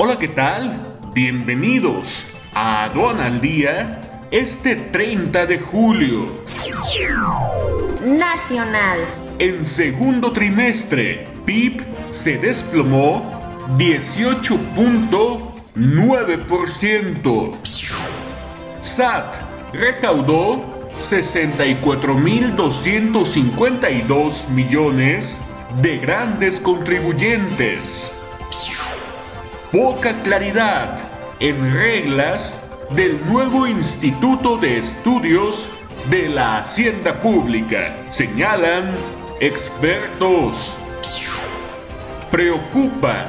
Hola, ¿qué tal? Bienvenidos a Aduana al Día este 30 de julio. Nacional. En segundo trimestre, PIB se desplomó 18.9%. SAT recaudó 64.252 millones de grandes contribuyentes. Poca claridad en reglas del nuevo Instituto de Estudios de la Hacienda Pública, señalan expertos. Preocupa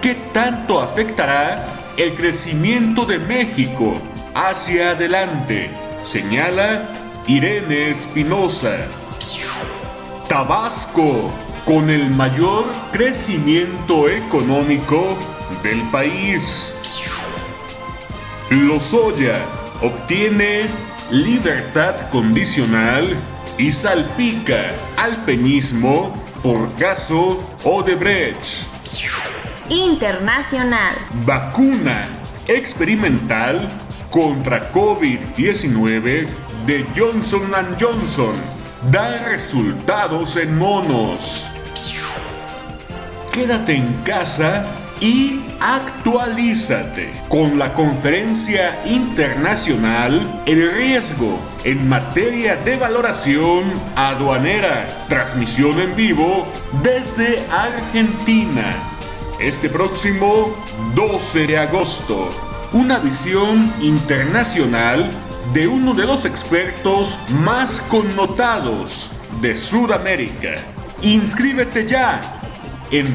qué tanto afectará el crecimiento de México hacia adelante, señala Irene Espinosa. Tabasco, con el mayor crecimiento económico del país. Lozoya obtiene libertad condicional y salpica al peñismo por caso Odebrecht. Internacional. Vacuna experimental contra COVID-19 de Johnson ⁇ Johnson da resultados en monos. Quédate en casa y actualízate con la conferencia internacional El riesgo en materia de valoración aduanera, transmisión en vivo desde Argentina. Este próximo 12 de agosto, una visión internacional de uno de los expertos más connotados de Sudamérica. Inscríbete ya en